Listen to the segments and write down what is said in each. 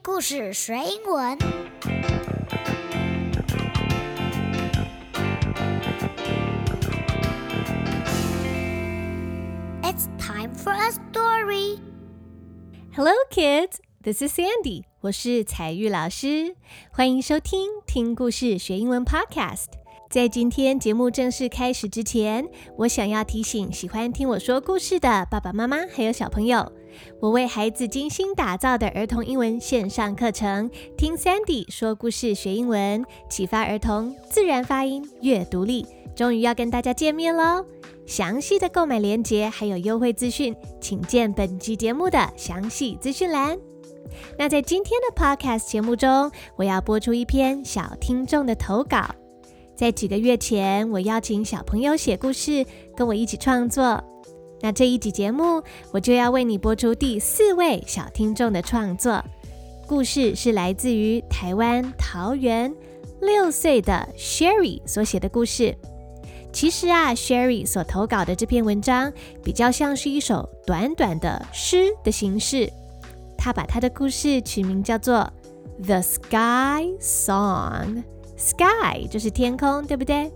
故事学英文。It's time for a story. Hello, kids. This is Sandy. 我是彩玉老师，欢迎收听听故事学英文 Podcast。在今天节目正式开始之前，我想要提醒喜欢听我说故事的爸爸妈妈还有小朋友，我为孩子精心打造的儿童英文线上课程《听 Sandy 说故事学英文》，启发儿童自然发音、阅读力，终于要跟大家见面喽！详细的购买链接还有优惠资讯，请见本集节目的详细资讯栏。那在今天的 Podcast 节目中，我要播出一篇小听众的投稿。在几个月前，我邀请小朋友写故事，跟我一起创作。那这一集节目，我就要为你播出第四位小听众的创作故事，是来自于台湾桃园六岁的 Sherry 所写的故事。其实啊，Sherry 所投稿的这篇文章比较像是一首短短的诗的形式。他把他的故事取名叫做《The Sky Song》。Sky 就是天空，对不对？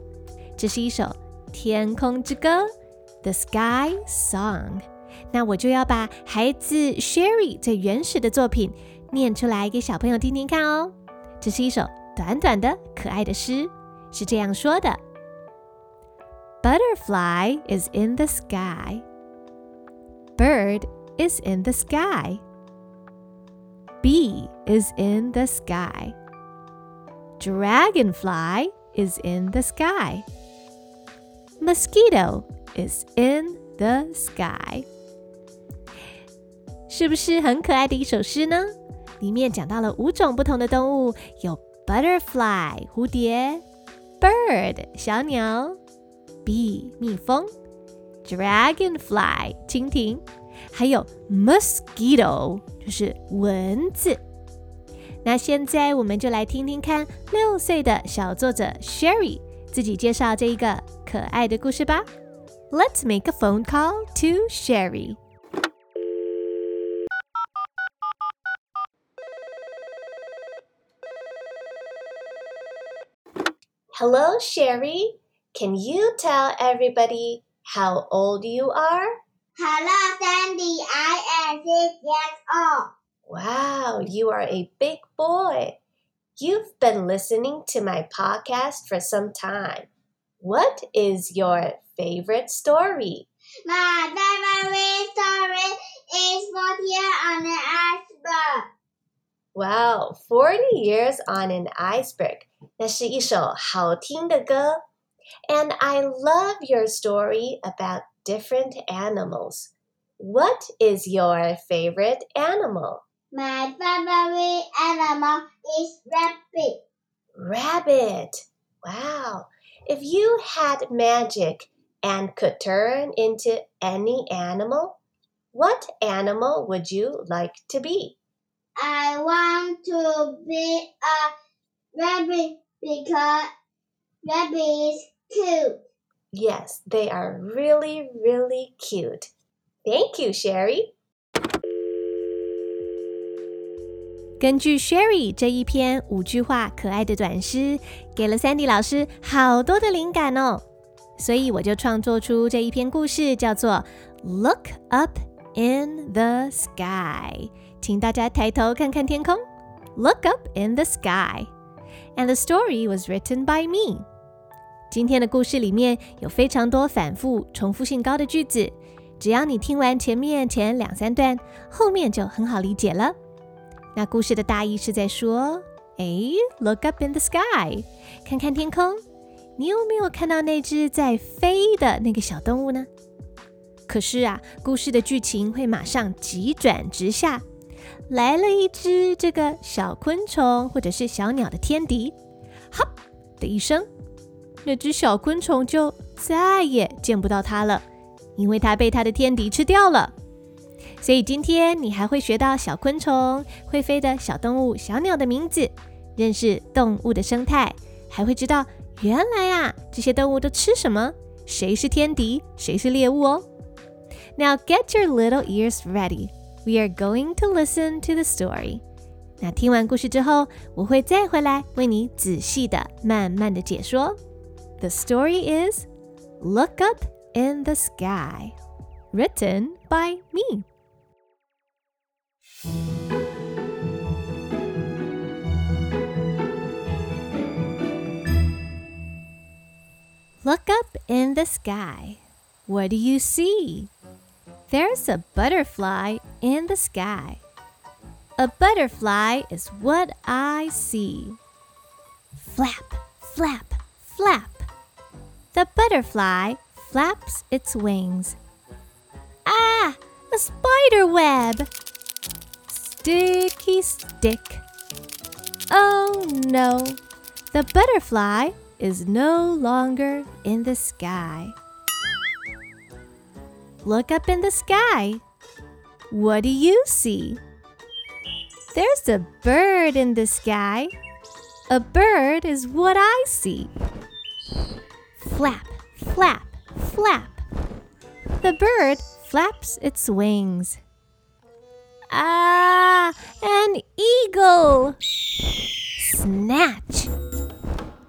这是一首天空之歌 ，The Sky Song。那我就要把孩子 Sherry 最原始的作品念出来给小朋友听听看哦。这是一首短短的可爱的诗，是这样说的：Butterfly is in the sky. Bird is in the sky. Bee is in the sky. Dragonfly is in the sky. Mosquito is in the sky. 是不是很可爱的一首诗呢？里面讲到了五种不同的动物，有 butterfly 蝴蝶，bird 小鸟，bee 蜜蜂，dragonfly 蜻蜓，还有 mosquito 就是蚊子。那现在我们就来听听看六岁的小作者 Sherry 自己介绍这一个可爱的故事吧。Let's make a phone call to Sherry. Hello, Sherry. Can you tell everybody how old you are? Hello, Sandy. I am six years old. Wow, you are a big boy. You've been listening to my podcast for some time. What is your favorite story? My favorite story is 40 Years on an Iceberg. Wow, 40 Years on an Iceberg. 那是一首好听的歌. And I love your story about different animals. What is your favorite animal? My favorite animal is rabbit. Rabbit. Wow. If you had magic and could turn into any animal, what animal would you like to be? I want to be a rabbit because rabbit is cute. Yes, they are really, really cute. Thank you, Sherry. 根据 Sherry 这一篇五句话可爱的短诗，给了 Sandy 老师好多的灵感哦， 所以我就创作出这一篇故事，叫做《Look Up in the Sky》。请大家抬头看看天空，Look up in the sky。And the story was written by me。今天的故事里面有非常多反复、重复性高的句子，只要你听完前面前两三段，后面就很好理解了。那故事的大意是在说，哎，look up in the sky，看看天空，你有没有看到那只在飞的那个小动物呢？可是啊，故事的剧情会马上急转直下，来了一只这个小昆虫或者是小鸟的天敌，哈的一声，那只小昆虫就再也见不到它了，因为它被它的天敌吃掉了。所以今天你还会学到小昆虫、会飞的小动物、小鸟的名字，认识动物的生态，还会知道原来啊这些动物都吃什么，谁是天敌，谁是猎物哦。Now get your little ears ready. We are going to listen to the story. 那听完故事之后，我会再回来为你仔细的、慢慢的解说。The story is Look Up in the Sky, written by me. Look up in the sky. What do you see? There's a butterfly in the sky. A butterfly is what I see. Flap, flap, flap. The butterfly flaps its wings. Ah, a spider web! Sticky stick. Oh no, the butterfly is no longer in the sky. Look up in the sky. What do you see? There's a bird in the sky. A bird is what I see. Flap, flap, flap. The bird flaps its wings. Ah, an eagle! Snatch!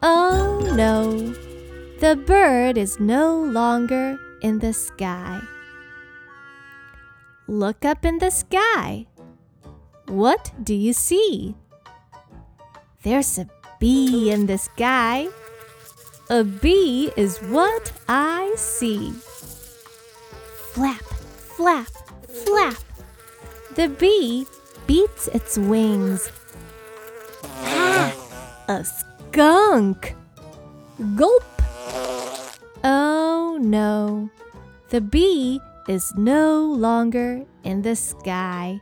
Oh no, the bird is no longer in the sky. Look up in the sky. What do you see? There's a bee in the sky. A bee is what I see. Flap, flap, flap. The bee beats its wings. Ah, a skunk! Gulp! Oh no, the bee is no longer in the sky.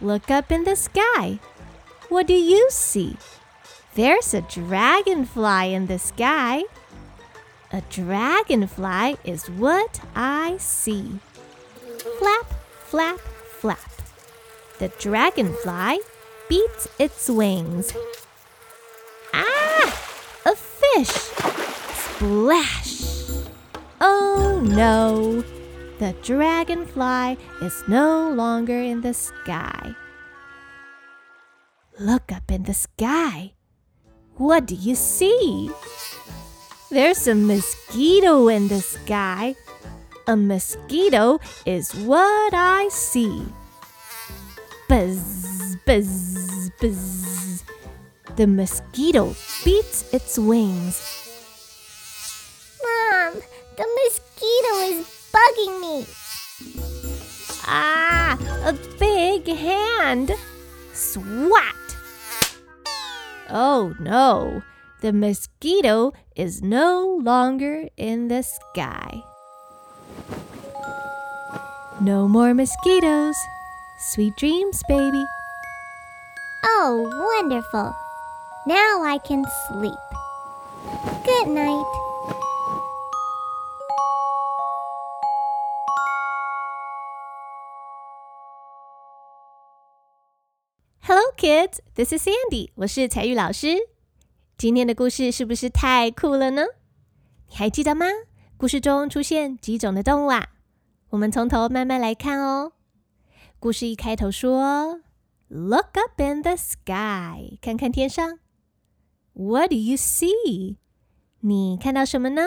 Look up in the sky. What do you see? There's a dragonfly in the sky. A dragonfly is what I see. Flap, flap, flap. The dragonfly beats its wings. Ah! A fish! Splash! Oh no! The dragonfly is no longer in the sky. Look up in the sky. What do you see? There's a mosquito in the sky. A mosquito is what I see. Buzz, buzz, buzz. The mosquito beats its wings. The mosquito is bugging me. Ah, a big hand. Swat! Oh no, the mosquito is no longer in the sky. No more mosquitoes. Sweet dreams, baby. Oh, wonderful. Now I can sleep. Good night. Kids. This is Sandy. 我是彩玉老师。今天的故事是不是太酷了呢？你还记得吗？故事中出现几种的动物啊？我们从头慢慢来看哦。故事一开头说：“Look up in the sky，看看天上。What do you see？你看到什么呢？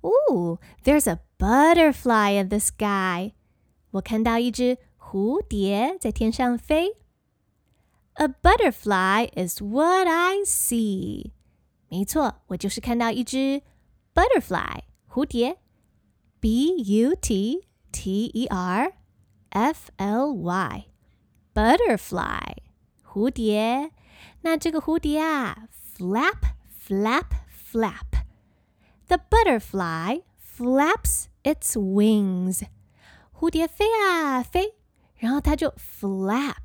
哦，There's a butterfly in the sky。我看到一只蝴蝶在天上飞。A butterfly is what I see。没错，我就是看到一只 butterfly 蝴蝶，b u t t e r f l y butterfly 蝴蝶。那这个蝴蝶啊，flap flap flap。The butterfly flaps its wings。蝴蝶飞啊飞，然后它就 flap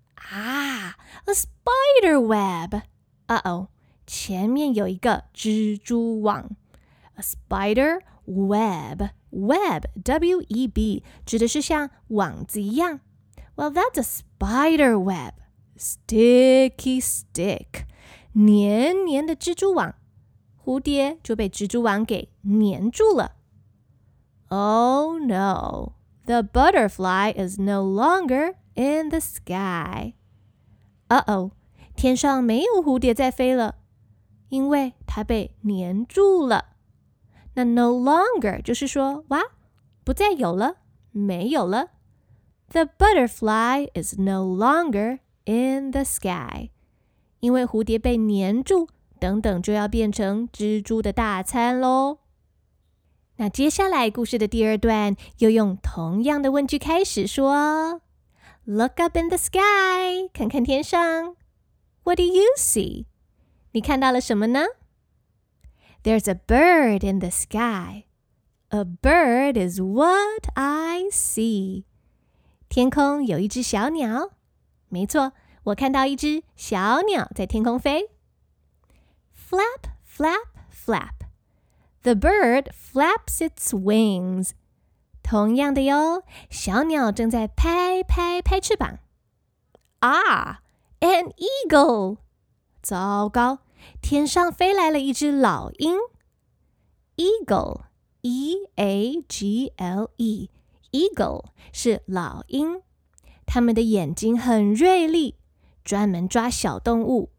啊，a spider web，啊哦，前面有一个蜘蛛网，a spider web，web，w e b，指的是像网子一样。Well, that's a spider web. Sticky stick，黏黏的蜘蛛网，蝴蝶就被蜘蛛网给黏住了。Oh no! The butterfly is no longer in the sky. Uh oh，天上没有蝴蝶在飞了，因为它被粘住了。那 no longer 就是说，哇，不再有了，没有了。The butterfly is no longer in the sky，因为蝴蝶被粘住，等等就要变成蜘蛛的大餐喽。那接下来故事的第二段又用同样的问句开始说 ：“Look up in the sky，看看天上。What do you see？你看到了什么呢？There's a bird in the sky. A bird is what I see. 天空有一只小鸟。没错，我看到一只小鸟在天空飞。Flap, flap, flap. The bird flaps its wings。 同样的哟，小鸟正在拍拍拍翅膀。啊，an eagle！糟糕，天上飞来了一只老鹰。Eagle，e a g l e，eagle 是老鹰，它们的眼睛很锐利，专门抓小动物。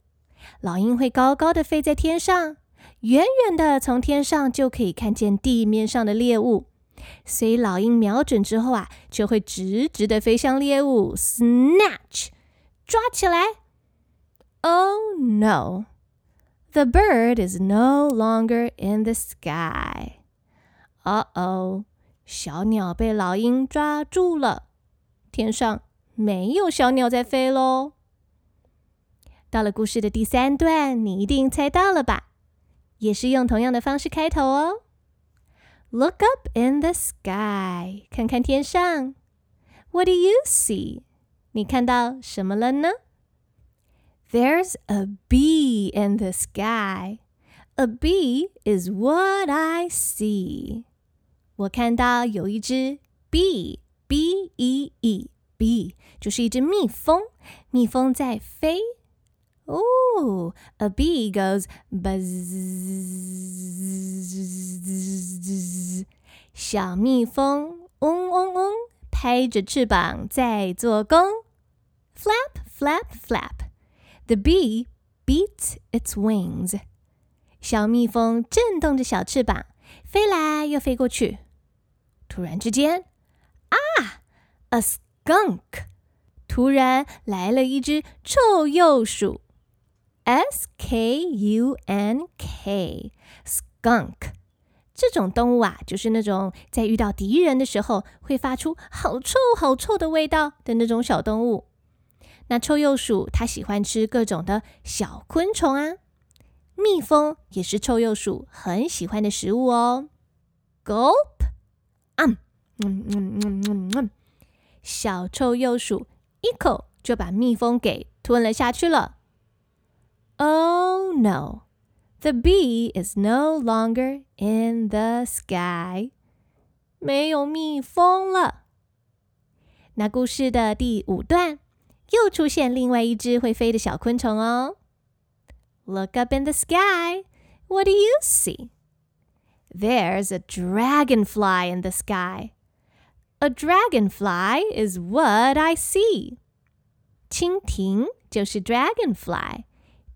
老鹰会高高的飞在天上。远远的从天上就可以看见地面上的猎物，所以老鹰瞄准之后啊，就会直直的飞向猎物，snatch，抓起来。Oh no! The bird is no longer in the sky. Uh oh! 小鸟被老鹰抓住了，天上没有小鸟在飞喽。到了故事的第三段，你一定猜到了吧？也是用同样的方式开头哦。Look up in the sky，看看天上。What do you see？你看到什么了呢？There's a bee in the sky. A bee is what I see. 我看到有一只 bee，b e e，bee 就是一只蜜蜂，蜜蜂在飞。 Ooh, a bee goes buzz. 小蜜蜂嗡嗡嗡，拍着翅膀在做工。Flap, flap, flap. The bee beats its wings. 小蜜蜂震动着小翅膀，飞来又飞过去。突然之间，啊，a skunk！突然来了一只臭鼬鼠。 S K U N K，skunk，这种动物啊，就是那种在遇到敌人的时候会发出好臭好臭的味道的那种小动物。那臭鼬鼠它喜欢吃各种的小昆虫啊，蜜蜂也是臭鼬鼠很喜欢的食物哦。Gulp，嗯嗯嗯嗯嗯嗯，小臭鼬鼠一口就把蜜蜂给吞了下去了。Oh no, the bee is no longer in the sky. 没有蜜蜂了。那故事的第五段又出现另外一只会飞的小昆虫哦。Look up in the sky. What do you see? There's a dragonfly in the sky. A dragonfly is what I see. 蜻蜓就是 dragonfly。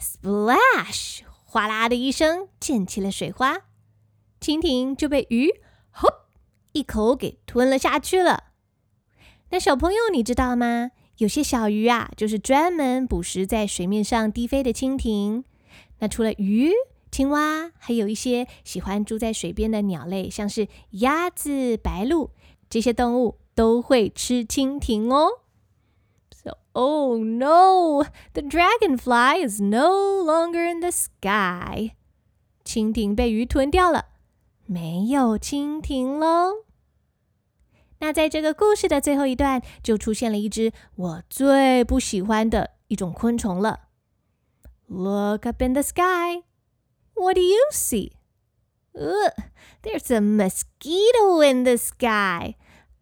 Splash！哗啦的一声，溅起了水花，蜻蜓就被鱼“吼”一口给吞了下去了。那小朋友，你知道吗？有些小鱼啊，就是专门捕食在水面上低飞的蜻蜓。那除了鱼、青蛙，还有一些喜欢住在水边的鸟类，像是鸭子、白鹭，这些动物都会吃蜻蜓哦。So, oh no, the dragonfly is no longer in the sky. 蜻蜓被鱼吞掉了，没有蜻蜓喽。那在这个故事的最后一段，就出现了一只我最不喜欢的一种昆虫了。Look up in the sky. What do you see? Ugh, there's a mosquito in the sky.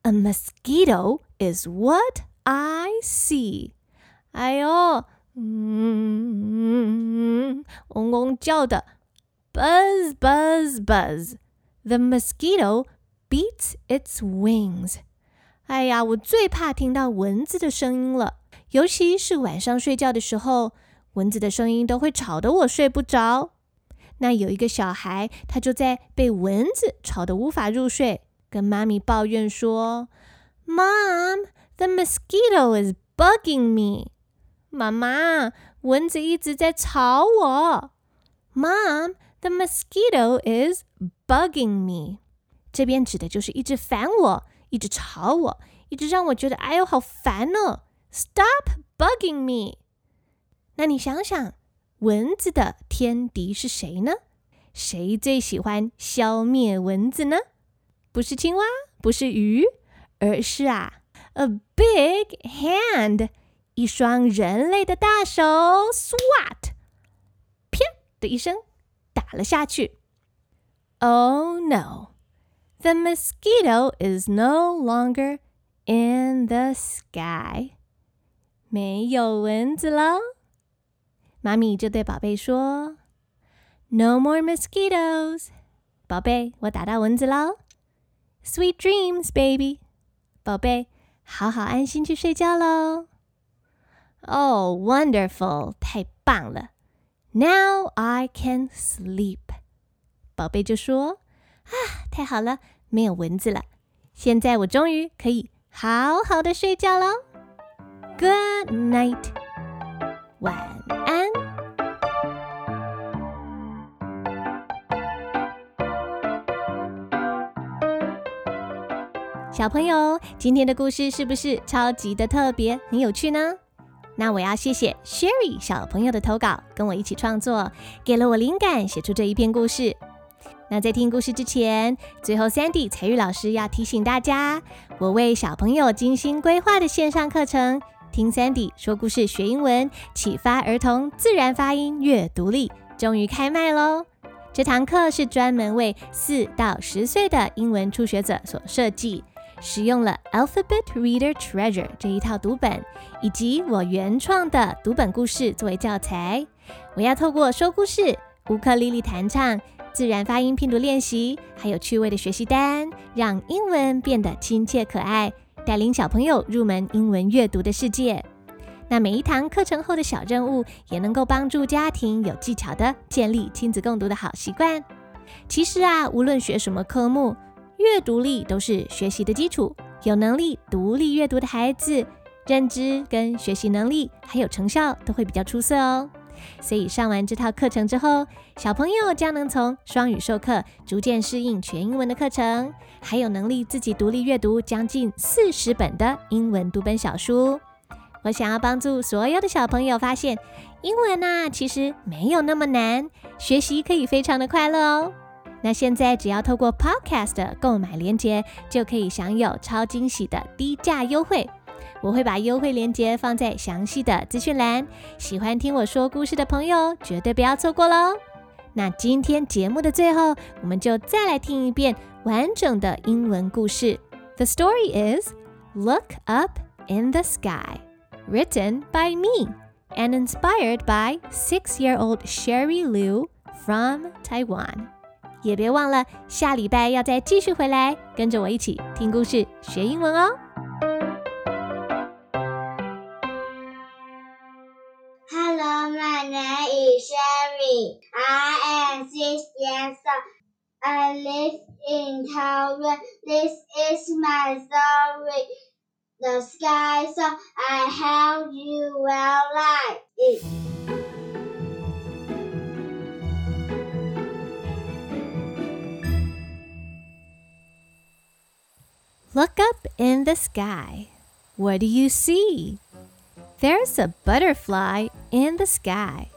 A mosquito is what I see. 哎呦，嗯，嗡嗡叫的，buzz buzz buzz. The mosquito beats its wings. 哎呀，我最怕听到蚊子的声音了，尤其是晚上睡觉的时候，蚊子的声音都会吵得我睡不着。那有一个小孩，他就在被蚊子吵得无法入睡，跟妈咪抱怨说：“Mom, the mosquito is bugging me。”妈妈，蚊子一直在吵我。Mom, the mosquito is bugging me。这边指的就是一直烦我，一直吵我，一直让我觉得哎呦好烦哦。Stop bugging me。那你想想，蚊子的天敌是谁呢？谁最喜欢消灭蚊子呢？不是青蛙，不是鱼，而是啊 ，a big hand，一双人类的大手，swat，啪的一声打了下去。Oh no！The mosquito is no longer in the sky. 没有蚊子了。妈咪就对宝贝说：“No more mosquitoes。”宝贝，我打到蚊子喽。Sweet dreams, baby。宝贝， 好好安心去睡觉喽。Oh, wonderful！太棒了。Now I can sleep。宝贝就说：“啊，太好了，没有蚊子了，现在我终于可以好好的睡觉喽。Good night，晚安小朋友，今天的故事是不是超级的特别，很有趣呢？那我要谢谢 Sherry 小朋友的投稿，跟我一起创作，给了我灵感，写出这一篇故事。那在听故事之前，最后 Sandy 彩玉老师要提醒大家，我为小朋友精心规划的线上课程《听 Sandy 说故事学英文》，启发儿童自然发音阅读力，终于开卖喽！这堂课是专门为四到十岁的英文初学者所设计，使用了 Alphabet Reader Treasure 这一套读本，以及我原创的读本故事作为教材。我要透过说故事、乌克丽丽弹唱。自然发音拼读练习，还有趣味的学习单，让英文变得亲切可爱，带领小朋友入门英文阅读的世界。那每一堂课程后的小任务，也能够帮助家庭有技巧的建立亲子共读的好习惯。其实啊，无论学什么科目，阅读力都是学习的基础。有能力独立阅读的孩子，认知跟学习能力还有成效都会比较出色哦。所以上完这套课程之后，小朋友将能从双语授课逐渐适应全英文的课程，还有能力自己独立阅读将近四十本的英文读本小书。我想要帮助所有的小朋友发现，英文呐其实没有那么难，学习可以非常的快乐哦。那现在只要透过 Podcast 购买链接，就可以享有超惊喜的低价优惠。我会把优惠链接放在详细的资讯栏，喜欢听我说故事的朋友绝对不要错过喽。那今天节目的最后，我们就再来听一遍完整的英文故事。The story is Look Up in the Sky, written by me and inspired by six-year-old Sherry Liu from Taiwan. 也别忘了下礼拜要再继续回来，跟着我一起听故事学英文哦。Hello, my name is Sherry. I am six years old. I live in Taiwan. This is my story. the sky, so I hope you will like it. Look up in the sky. What do you see? There's a butterfly in the sky.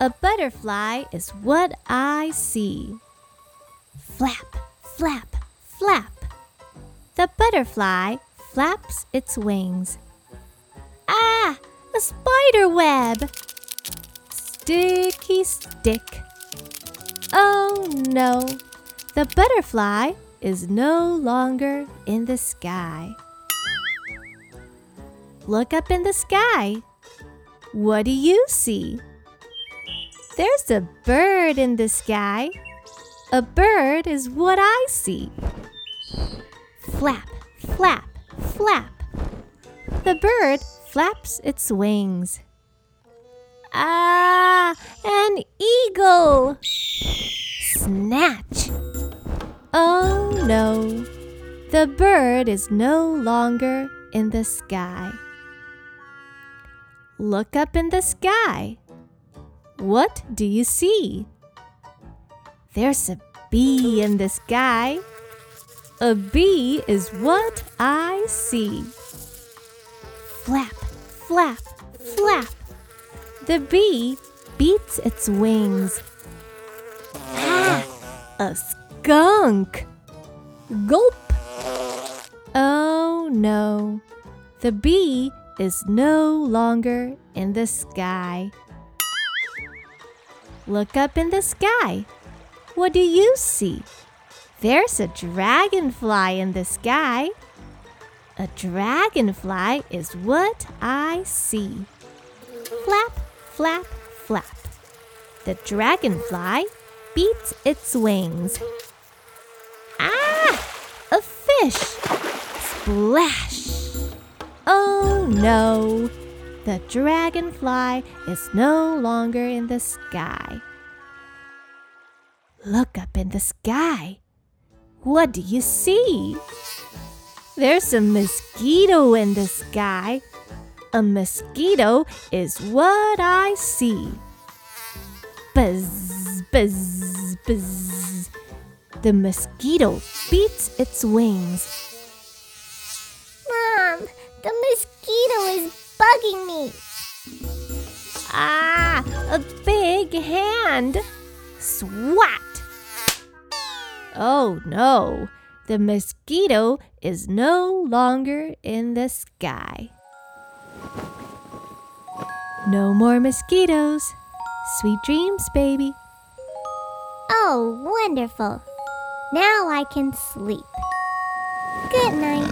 A butterfly is what I see. Flap, flap, flap. The butterfly flaps its wings. Ah, a spider web! Sticky stick. Oh no, the butterfly is no longer in the sky. Look up in the sky. What do you see? There's a bird in the sky. A bird is what I see. Flap, flap, flap. The bird flaps its wings. Ah, an eagle! Snatch! Oh no, the bird is no longer in the sky. Look up in the sky. What do you see? There's a bee in the sky. A bee is what I see. Flap, flap, flap. The bee beats its wings. Ah, a skunk! Gulp! Oh no, the bee is no longer in the sky. Look up in the sky. What do you see? There's a dragonfly in the sky. A dragonfly is what I see. Flap, flap, flap. The dragonfly beats its wings. Fish! Splash! Oh no! The dragonfly is no longer in the sky. Look up in the sky. What do you see? There's a mosquito in the sky. A mosquito is what I see. Buzz, buzz, buzz. The mosquito beats its wings. Mom, the mosquito is bugging me. Ah, a big hand. Swat! Oh no, the mosquito is no longer in the sky. No more mosquitoes. Sweet dreams, baby. Oh, wonderful. Now I can sleep. Good night.